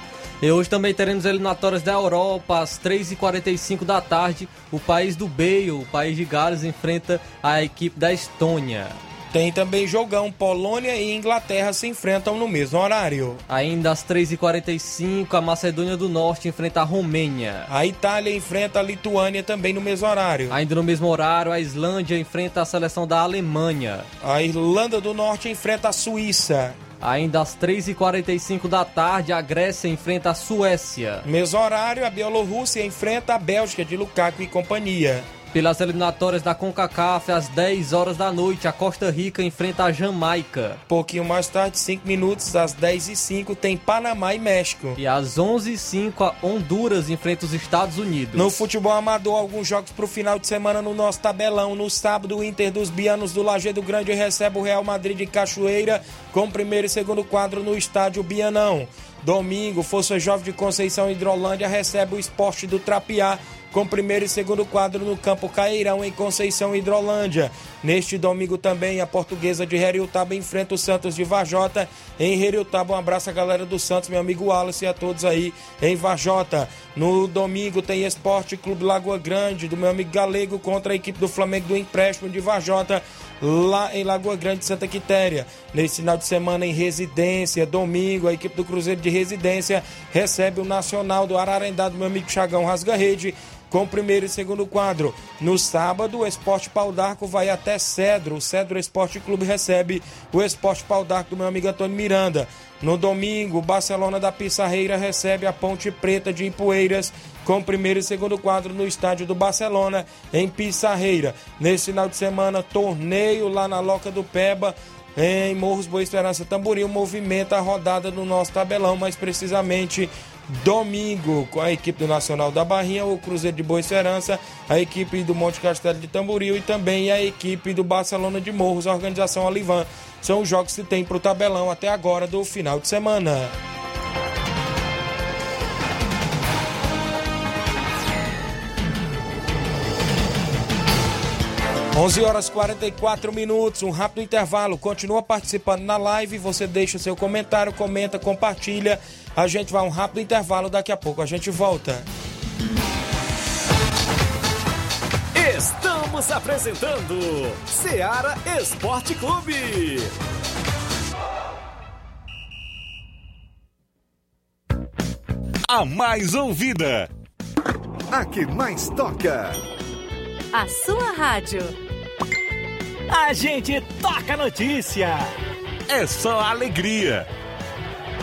E hoje também teremos eliminatórias da Europa, às 3h45 da tarde. O país do Bale, o país de Gales, enfrenta a equipe da Estônia.
Tem também jogão, Polônia e Inglaterra se enfrentam no mesmo horário.
Ainda às 3h45, a Macedônia do Norte enfrenta a Romênia.
A Itália enfrenta a Lituânia também no mesmo horário.
Ainda no mesmo horário, a Islândia enfrenta a seleção da Alemanha.
A Irlanda do Norte enfrenta a Suíça.
Ainda às 3h45 da tarde, a Grécia enfrenta a Suécia.
Mesmo horário, a Bielorrússia enfrenta a Bélgica de Lukaku e companhia.
Pelas eliminatórias da CONCACAF, às 10 horas da noite, a Costa Rica enfrenta a Jamaica.
Pouquinho mais tarde, 5 minutos, às 10h05, tem Panamá e México.
E às 11h05, a Honduras enfrenta os Estados Unidos.
No futebol amador, alguns jogos para o final de semana no nosso tabelão. No sábado, o Inter dos Bianos do Lajeado Grande recebe o Real Madrid de Cachoeira com primeiro e segundo quadro no estádio Bianão. Domingo, Força Jovem de Conceição Hidrolândia recebe o Esporte do Trapiá com primeiro e segundo quadro no Campo Cairão, em Conceição Hidrolândia. Neste domingo também, a portuguesa de Heriutaba enfrenta o Santos de Vajota. Em Heriutaba, um abraço à galera do Santos, meu amigo Wallace e a todos aí em Vajota. No domingo tem Esporte Clube Lagoa Grande, do meu amigo Galego, contra a equipe do Flamengo do Empréstimo de Vajota, lá em Lagoa Grande, Santa Quitéria. Nesse final de semana em residência, domingo, a equipe do Cruzeiro de Residência recebe o Nacional do Ararendá, do meu amigo Chagão Rasga Rede com o primeiro e segundo quadro. No sábado, o Esporte Pau d'Arco vai até Cedro. O Cedro Esporte Clube recebe o Esporte Pau d'Arco do meu amigo Antônio Miranda. No domingo, o Barcelona da Pissarreira recebe a Ponte Preta de Ipueiras com o primeiro e segundo quadro no estádio do Barcelona, em Pissarreira. Nesse final de semana, torneio lá na Loca do Peba, em Morros Boa Esperança Tamboril, movimenta a rodada do nosso tabelão, mais precisamente domingo com a equipe do Nacional da Barrinha, o Cruzeiro de Boa Esperança, a equipe do Monte Castelo de Tamboril e também a equipe do Barcelona de Morros, a organização Alivan. São os jogos que tem para o tabelão até agora do final de semana. Onze horas 44 minutos, um rápido intervalo. Continua participando na live. Você deixa o seu comentário, comenta, compartilha. A gente vai a um rápido intervalo. Daqui a pouco a gente volta.
Estamos apresentando Seara Esporte Clube. A mais ouvida. A que mais toca.
A sua rádio.
A gente toca notícia.
É só alegria.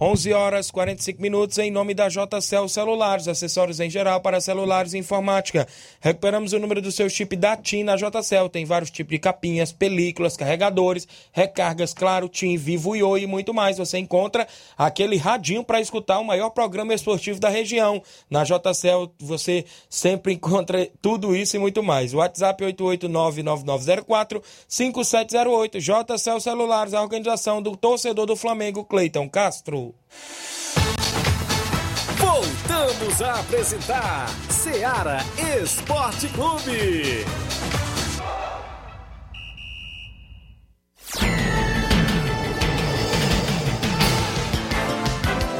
11 horas 45 minutos em nome da JCL Celulares, acessórios em geral para celulares e informática. Recuperamos o número do seu chip da TIM na JCL. Tem vários tipos de capinhas, películas, carregadores, recargas, claro, TIM, Vivo e Oi e muito mais. Você encontra aquele radinho para escutar o maior programa esportivo da região. Na JCL você sempre encontra tudo isso e muito mais. WhatsApp 889-9904-5708. JCL Celulares, a organização do torcedor do Flamengo, Cleiton Castro.
Voltamos a apresentar Seara Esporte Clube.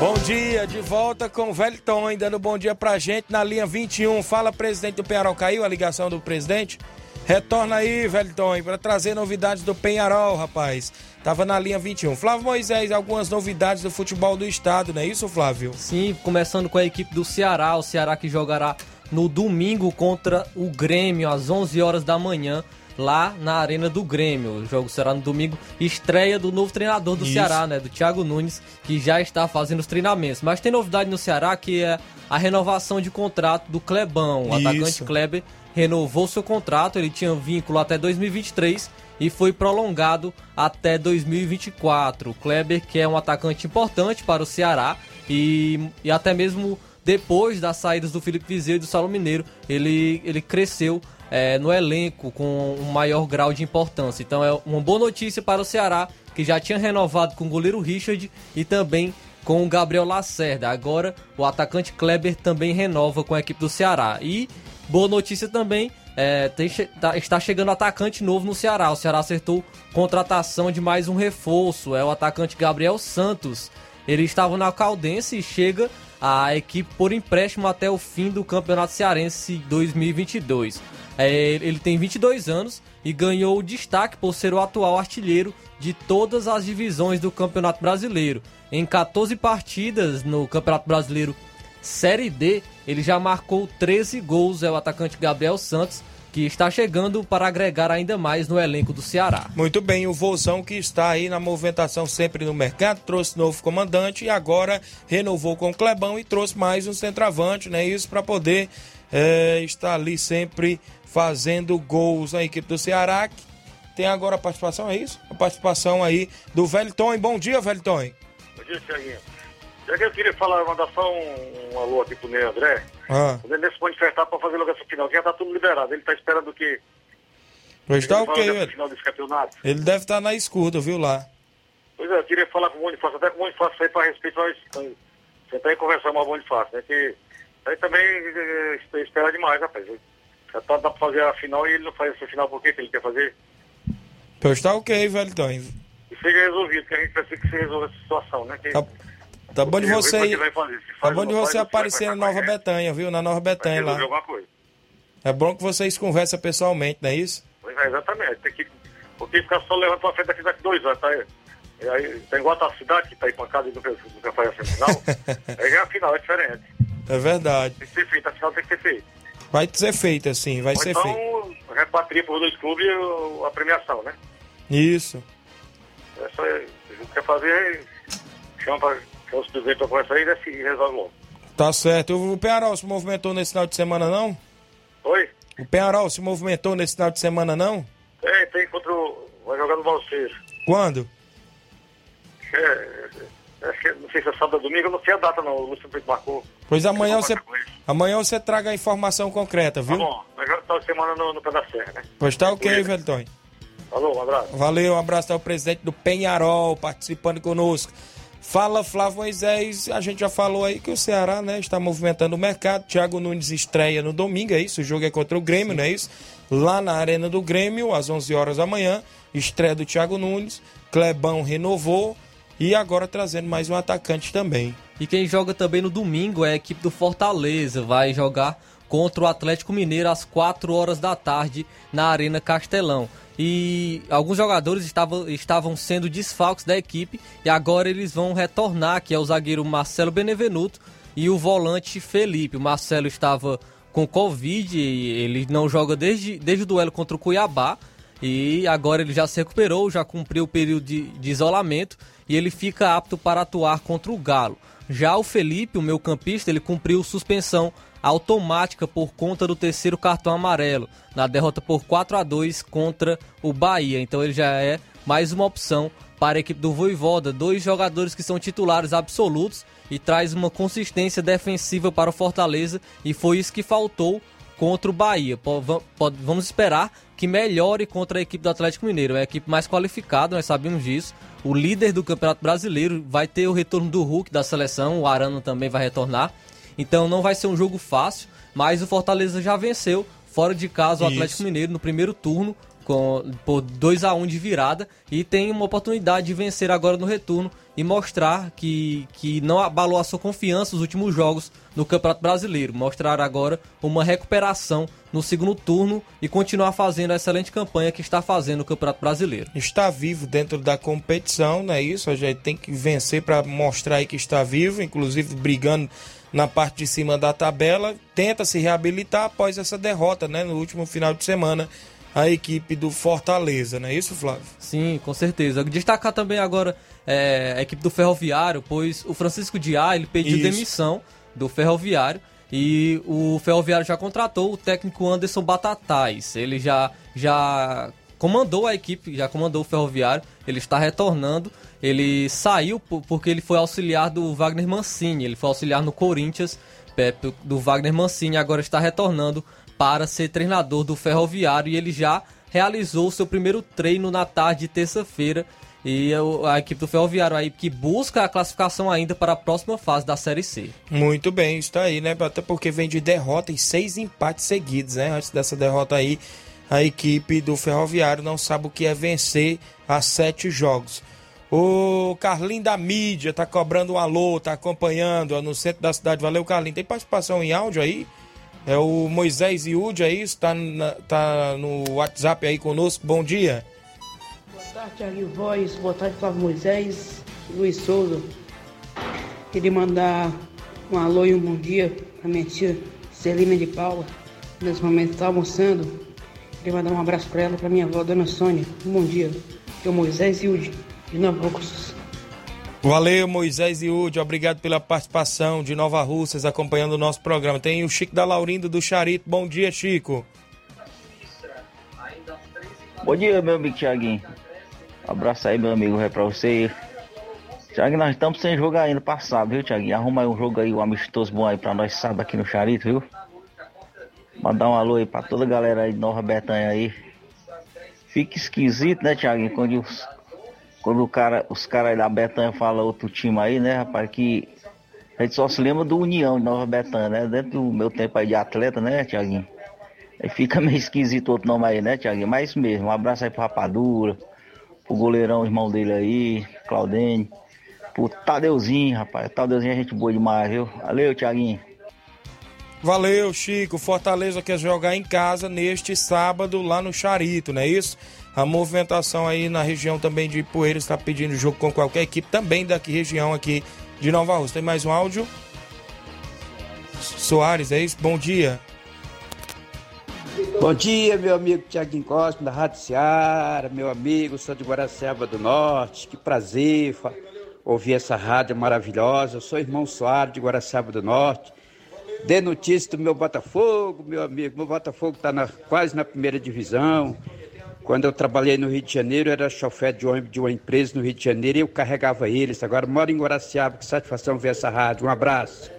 Bom dia, de volta com o Velton, dando bom dia pra gente na linha 21. Fala, presidente do Penharol. Caiu a ligação do presidente? Retorna aí, Velton, para trazer novidades do Penharol, rapaz. Tava na linha 21. Flávio Moisés, algumas novidades do futebol do estado, não é isso, Flávio?
Sim, começando com a equipe do Ceará. O Ceará que jogará no domingo contra o Grêmio, às 11 horas da manhã, lá na Arena do Grêmio. O jogo será no domingo. Estreia do novo treinador do
Isso.
Ceará, né? Do Thiago Nunes, que já está fazendo os treinamentos. Mas tem novidade no Ceará que é a renovação de contrato do Clebão. O atacante Kleber renovou seu contrato, ele tinha vínculo até 2023 e foi prolongado até 2024. O Kleber, que é um atacante importante para o Ceará e, e até mesmo depois das saídas do Felipe Viseu e do Saulo Mineiro, ele, ele cresceu é, no elenco com um maior grau de importância. Então é uma boa notícia para o Ceará, que já tinha renovado com o goleiro Richard e também com o Gabriel Lacerda. Agora o atacante Kleber também renova com a equipe do Ceará. E boa notícia também, é, tem tá- está chegando atacante novo no Ceará. O Ceará acertou contratação de mais um reforço. É o atacante Gabriel Santos. Ele estava na Caldense e chega à equipe por empréstimo até o fim do Campeonato Cearense 2022. É, ele tem 22 anos e ganhou destaque por ser o atual artilheiro de todas as divisões do Campeonato Brasileiro. Em 14 partidas no Campeonato Brasileiro Série D, ele já marcou 13 gols. É o atacante Gabriel Santos, que está chegando para agregar ainda mais no elenco do Ceará.
Muito bem, o Vozão que está aí na movimentação sempre no mercado, trouxe novo comandante e agora renovou com o Clebão e trouxe mais um centroavante, né? Isso para poder é, estar ali sempre fazendo gols na equipe do Ceará. Tem agora a participação, é isso? A participação aí do Velton. Bom dia, Velton.
Bom dia, Thiaguinho. Já que eu queria falar, mandar só um, um alô aqui pro Ney André.
Ah,
O Nenê se pode ofertar pra fazer logo essa final, que já tá tudo liberado. Ele tá esperando o quê?
pois tá ok, velho. Ele deve estar na escuta, viu lá?
Pois é, eu queria falar com o Bonifácio, até com o Bonifácio aí pra respeito, nós nós tentar ir conversar com o Bonifácio, né? Que aí também eh, espera demais, rapaz. Já tá, dá pra fazer a final e ele não faz essa final por quê que ele quer fazer?
Pois tá ok, Velton.
E seja resolvido, que a gente ter que se resolver essa situação, né? Que,
Tá, tá bom de você?
Se
Tá bom de você aparecer na? Nova Betânia, viu? Na Nova Betânia lá. É bom que vocês conversam pessoalmente, não é isso?
Pois é, exatamente. Tem que, porque ficar só levando pra frente daqui, daqui dois anos, tá aí? E aí tem igual a cidade que tá aí pancada e nunca, nunca faz a semifinal. aí já é a final, é diferente.
É verdade.
Tem que ser feito, a final tem que ser feita.
Vai ser feito assim, vai
Ou
ser
então,
feito.
repatria por dois clubes a premiação, né?
Isso.
É só, se a gente quer fazer, chama, pra, chama os presidentes pra conversar e decide, resolve logo.
Tá certo. O Penharol se movimentou nesse final de semana, não?
Oi?
O Penharol se movimentou nesse final de semana, não?
Tem, tem contra o... vai jogar no Balseiro.
Quando?
É, é, acho que, não sei se é sábado ou domingo, eu não sei a data não, o Lúcio marcou.
Pois amanhã você, amanhã você traga a informação concreta,
Tá
viu?
bom, vai jogar toda semana no, no Pé da Serra, né?
Pois tá ok, Velton.
Falou, um abraço.
Valeu, um abraço ao presidente do Penharol participando conosco. Fala Flávio Moisés, a gente já falou aí que o Ceará né, está movimentando o mercado. Thiago Nunes estreia no domingo, é isso? O jogo é contra o Grêmio, não é isso? Lá na Arena do Grêmio, às 11 horas da manhã. Estreia do Thiago Nunes. Clebão renovou e agora trazendo mais um atacante também.
E quem joga também no domingo é a equipe do Fortaleza. Vai jogar contra o Atlético Mineiro às 4 horas da tarde na Arena Castelão. E alguns jogadores estavam, estavam sendo desfalques da equipe e agora eles vão retornar, que é o zagueiro Marcelo Benevenuto e o volante Felipe. O Marcelo estava com Covid, e ele não joga desde, desde o duelo contra o Cuiabá. E agora ele já se recuperou, já cumpriu o período de, de isolamento e ele fica apto para atuar contra o Galo. Já o Felipe, o meu campista, ele cumpriu suspensão automática por conta do terceiro cartão amarelo, na derrota por 4 a 2 contra o Bahia. Então ele já é mais uma opção para a equipe do Voivoda, dois jogadores que são titulares absolutos e traz uma consistência defensiva para o Fortaleza e foi isso que faltou contra o Bahia. Vamos esperar que melhore contra a equipe do Atlético Mineiro. É a equipe mais qualificada, nós sabemos disso. O líder do Campeonato Brasileiro vai ter o retorno do Hulk da seleção, o Arano também vai retornar. Então não vai ser um jogo fácil, mas o Fortaleza já venceu fora de casa o Atlético Isso. Mineiro no primeiro turno com, por 2 a 1 de virada e tem uma oportunidade de vencer agora no retorno e mostrar que, que não abalou a sua confiança nos últimos jogos no Campeonato Brasileiro. Mostrar agora uma recuperação no segundo turno e continuar fazendo a excelente campanha que está fazendo no Campeonato Brasileiro.
Está vivo dentro da competição, não é isso? A gente tem que vencer para mostrar aí que está vivo, inclusive brigando na parte de cima da tabela, tenta se reabilitar após essa derrota, né, no último final de semana a equipe do Fortaleza, não é isso, Flávio?
Sim, com certeza. Destacar também agora é, a equipe do Ferroviário, pois o Francisco Diá ele pediu isso. demissão do Ferroviário e o Ferroviário já contratou o técnico Anderson Batatais. Ele já, já comandou a equipe, já comandou o Ferroviário, ele está retornando. Ele saiu porque ele foi auxiliar do Wagner Mancini, ele foi auxiliar no Corinthians do Wagner Mancini, agora está retornando para ser treinador do Ferroviário e ele já realizou seu primeiro treino na tarde de terça-feira. E a equipe do Ferroviário aí que busca a classificação ainda para a próxima fase da Série C.
Muito bem, está aí, né? Até porque vem de derrota e seis empates seguidos, né? Antes dessa derrota aí, a equipe do Ferroviário não sabe o que é vencer a sete jogos. O Carlinho da mídia tá cobrando um alô, tá acompanhando ó, no centro da cidade. Valeu, Carlinho. Tem participação em áudio aí? É o Moisés Iude aí, está tá no WhatsApp aí conosco. Bom dia.
Boa tarde, Thiago Voz. Boa tarde, Flávio Moisés. Luiz Souza. Queria mandar um alô e um bom dia para minha tia Celina de Paula. Nesse momento está almoçando. Queria mandar um abraço para ela, para minha avó, Dona Sônia. Um bom dia. Eu, Moisés Iude, de.
Valeu, Moisés e Ude, obrigado pela participação de Nova Russas acompanhando o nosso programa. Tem o Chico da Laurindo do Charito. Bom dia, Chico.
Bom dia, meu amigo Tiaguinho. Um abraço aí, meu amigo, é pra você. Tiaguinho, nós estamos sem jogo ainda passado, viu, Tiaguinho? Arruma aí um jogo aí, um amistoso bom aí pra nós sábado aqui no Charito, viu? Mandar um alô aí pra toda a galera aí de Nova Betânia aí. Fica esquisito, né, Tiaguinho, quando os quando o cara, os caras da Betânia falam outro time aí, né, rapaz, que a gente só se lembra do União de Nova Betânia, né? Dentro do meu tempo aí de atleta, né, Tiaguinho? Aí fica meio esquisito outro nome aí, né, Tiaguinho? Mas isso mesmo, um abraço aí pro Rapadura, pro goleirão, irmão dele aí, Claudene, pro Tadeuzinho, rapaz. Tadeuzinho é gente boa demais, viu? Valeu, Tiaguinho.
Valeu, Chico. Fortaleza quer jogar em casa neste sábado lá no Charito, não é isso? A movimentação aí na região também de Poeiras está pedindo jogo com qualquer equipe, também daqui região aqui de Nova Rússia. Tem mais um áudio? Soares, é isso? Bom dia.
Bom dia, meu amigo Tiaguinho Costa, da Rádio Seara, meu amigo, sou de Guaraciaba do Norte, que prazer ouvir essa rádio maravilhosa. Eu sou irmão Soares de Guaraciaba do Norte. Dê notícia do meu Botafogo, meu amigo. Meu Botafogo está quase na primeira divisão. Quando eu trabalhei no Rio de Janeiro, era chofer de ônibus de uma empresa no Rio de Janeiro e eu carregava eles. Agora moro em Guaraciaba, que satisfação ver essa rádio. Um abraço.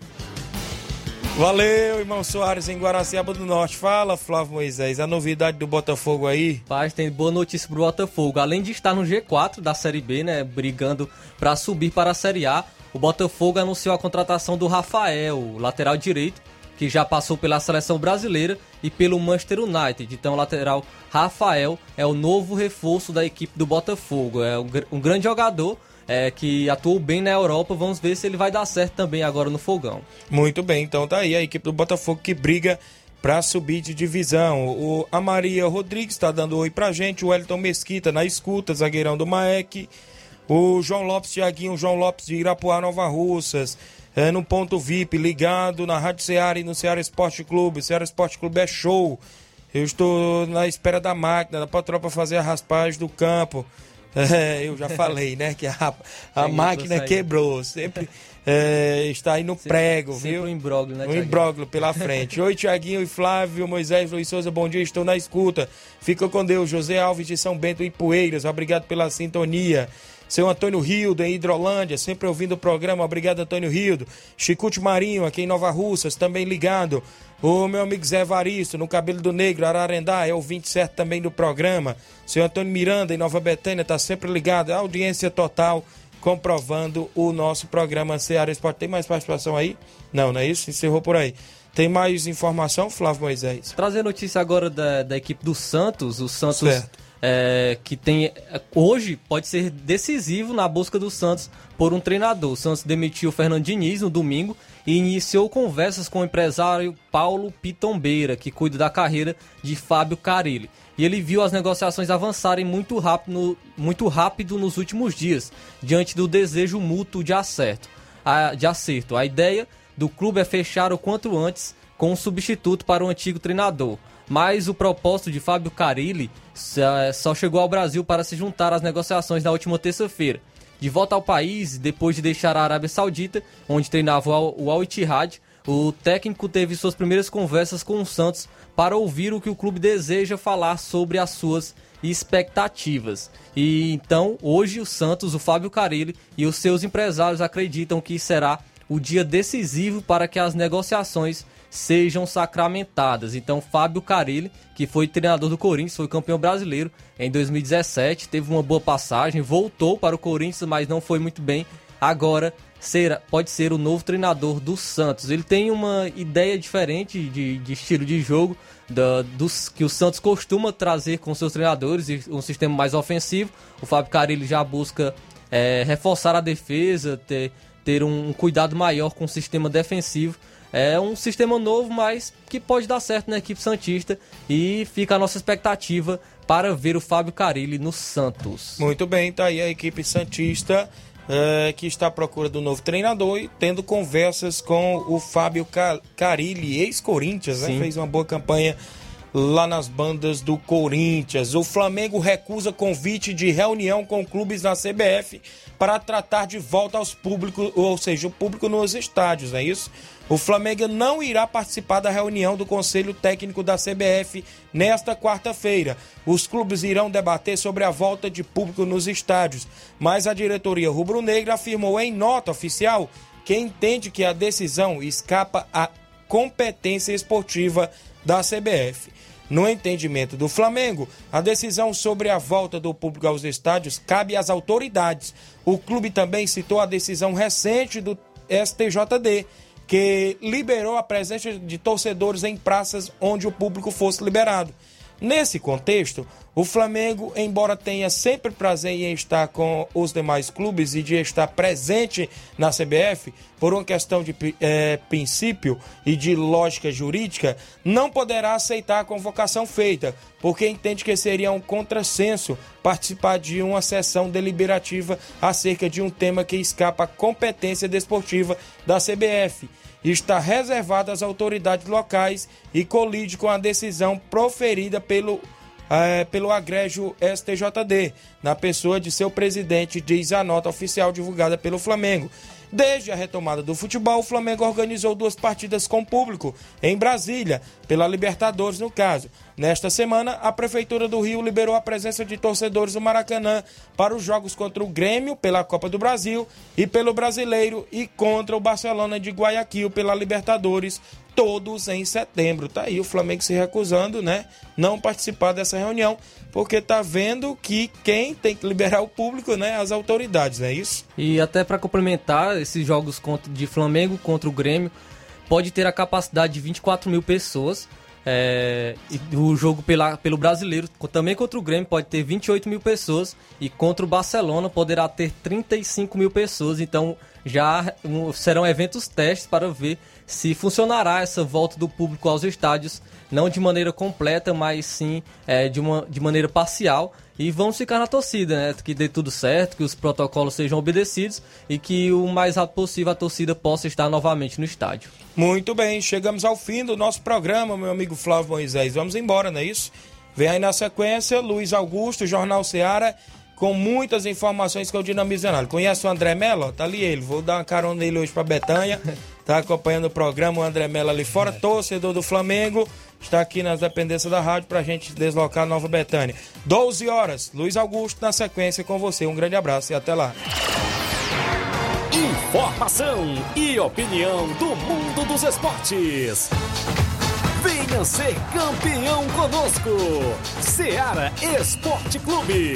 Valeu, irmão Soares, em Guaraciaba do Norte. Fala, Flávio Moisés, a novidade do Botafogo aí?
Paz, tem boa notícia pro Botafogo. Além de estar no G4 da Série B, né, brigando para subir para a Série A, o Botafogo anunciou a contratação do Rafael, lateral direito, que já passou pela seleção brasileira e pelo Manchester United. Então, o lateral Rafael é o novo reforço da equipe do Botafogo. É um, grande jogador. É, que atuou bem na Europa. Vamos ver se ele vai dar certo também agora no fogão.
Muito bem, então tá aí a equipe do Botafogo que briga para subir de divisão. O, a Maria Rodrigues está dando oi pra gente. O Elton Mesquita na escuta, zagueirão do Maek. O João Lopes Tiaguinho, João Lopes de Irapuá, Nova Russas é, no ponto VIP, ligado na Rádio Ceará e no Ceará Esporte Clube. Ceará Esporte Clube é show. Eu estou na espera da máquina, da patroa para fazer a raspagem do campo. É, eu já falei, né? Que a, a máquina quebrou. Sempre é, está aí no prego,
sempre
viu?
um imbróglio, né,
Um imbróglio pela frente. Oi, Tiaguinho e Flávio, Moisés, Luiz Souza, bom dia, estou na escuta. Fica com Deus. José Alves de São Bento e Poeiras, obrigado pela sintonia. Seu Antônio Rildo, em Hidrolândia, sempre ouvindo o programa. Obrigado, Antônio Rildo. Chicute Marinho, aqui em Nova Russas, também ligado. O meu amigo Zé Varisto, no Cabelo do Negro, Ararendá, é ouvinte certo também do programa. Seu Antônio Miranda, em Nova Betânia, está sempre ligado. Audiência total, comprovando o nosso programa Ceará Esporte. Tem mais participação aí? Não, não é isso? Encerrou por aí. Tem mais informação, Flávio Moisés?
Trazer notícia agora da, da equipe do Santos. O Santos
Certo.
É, que tem hoje pode ser decisivo na busca do Santos por um treinador. O Santos demitiu o Fernando Diniz no domingo e iniciou conversas com o empresário Paulo Pitombeira, que cuida da carreira de Fábio Carilli. E ele viu as negociações avançarem muito rápido, muito rápido nos últimos dias, diante do desejo mútuo de acerto. De acerto. A ideia do clube é fechar o quanto antes com um substituto para o antigo treinador. Mas o propósito de Fábio Carilli só- chegou ao Brasil para se juntar às negociações na última terça-feira. De volta ao país, depois de deixar a Arábia Saudita, onde treinava o Al- o Al Ittihad, o técnico teve suas primeiras conversas com o Santos para ouvir o que o clube deseja falar sobre as suas expectativas. E então, hoje o Santos, o Fábio Carilli e os seus empresários acreditam que será o dia decisivo para que as negociações sejam sacramentadas. Então, Fábio Carilli, que foi treinador do Corinthians, foi campeão brasileiro em 2017, teve uma boa passagem, voltou para o Corinthians, mas não foi muito bem. Agora será, pode ser o novo treinador do Santos. Ele tem uma ideia diferente de, de estilo de jogo da- dos que o Santos costuma trazer com seus treinadores, um sistema mais ofensivo. O Fábio Carilli já busca é, reforçar a defesa, ter, ter um cuidado maior com o sistema defensivo. É um sistema novo, mas que pode dar certo na equipe Santista e fica a nossa expectativa para ver o Fábio Carilli no Santos.
Muito bem, tá aí a equipe Santista eh, que está à procura do novo treinador e tendo conversas com o Fábio Ca- Carilli, ex-Corinthians, né? Fez uma boa campanha lá nas bandas do Corinthians. O Flamengo recusa convite de reunião com clubes na CBF para tratar de volta aos públicos, ou seja, o público nos estádios, é isso? O Flamengo não irá participar da reunião do Conselho Técnico da CBF nesta quarta-feira. Os clubes irão debater sobre a volta de público nos estádios, mas a diretoria rubro-negra afirmou em nota oficial que entende que a decisão escapa à competência esportiva da CBF. No entendimento do Flamengo, a decisão sobre a volta do público aos estádios cabe às autoridades. O clube também citou a decisão recente do STJD, que liberou a presença de torcedores em praças onde o público fosse liberado. Nesse contexto, o Flamengo, embora tenha sempre prazer em estar com os demais clubes e de estar presente na CBF, por uma questão de eh, princípio e de lógica jurídica, não poderá aceitar a convocação feita, porque entende que seria um contrassenso participar de uma sessão deliberativa acerca de um tema que escapa à competência desportiva da CBF está reservado às autoridades locais e colide com a decisão proferida pelo, eh, pelo agrégio STJD, na pessoa de seu presidente, diz a nota oficial divulgada pelo Flamengo. Desde a retomada do futebol, o Flamengo organizou duas partidas com público em Brasília, pela Libertadores no caso. Nesta semana, a Prefeitura do Rio liberou a presença de torcedores do Maracanã para os jogos contra o Grêmio pela Copa do Brasil e pelo Brasileiro e contra o Barcelona de Guayaquil pela Libertadores, todos em setembro. Tá aí o Flamengo se recusando, né? Não participar dessa reunião, porque tá vendo que quem tem que liberar o público, né? As autoridades, é isso?
E até para complementar, esses jogos de Flamengo contra o Grêmio pode ter a capacidade de 24 mil pessoas. É, o jogo pela, pelo brasileiro também contra o Grêmio pode ter 28 mil pessoas e contra o Barcelona poderá ter 35 mil pessoas. Então já serão eventos testes para ver se funcionará essa volta do público aos estádios, não de maneira completa, mas sim é, de, uma, de maneira parcial. E vamos ficar na torcida, né? Que dê tudo certo, que os protocolos sejam obedecidos e que o mais rápido possível a torcida possa estar novamente no estádio.
Muito bem, chegamos ao fim do nosso programa, meu amigo Flávio Moisés. Vamos embora, não é isso? Vem aí na sequência Luiz Augusto, Jornal Seara com muitas informações que eu dinamizo análise. Conhece o André Mello? Tá ali ele. Vou dar uma carona nele hoje pra Betanha. Tá acompanhando o programa, o André Mello ali fora, torcedor do Flamengo. Está aqui nas dependências da rádio pra gente deslocar a Nova Betânia. 12 horas, Luiz Augusto na sequência com você. Um grande abraço e até lá.
Informação e opinião do mundo dos esportes. Venha ser campeão conosco. Seara Esporte Clube.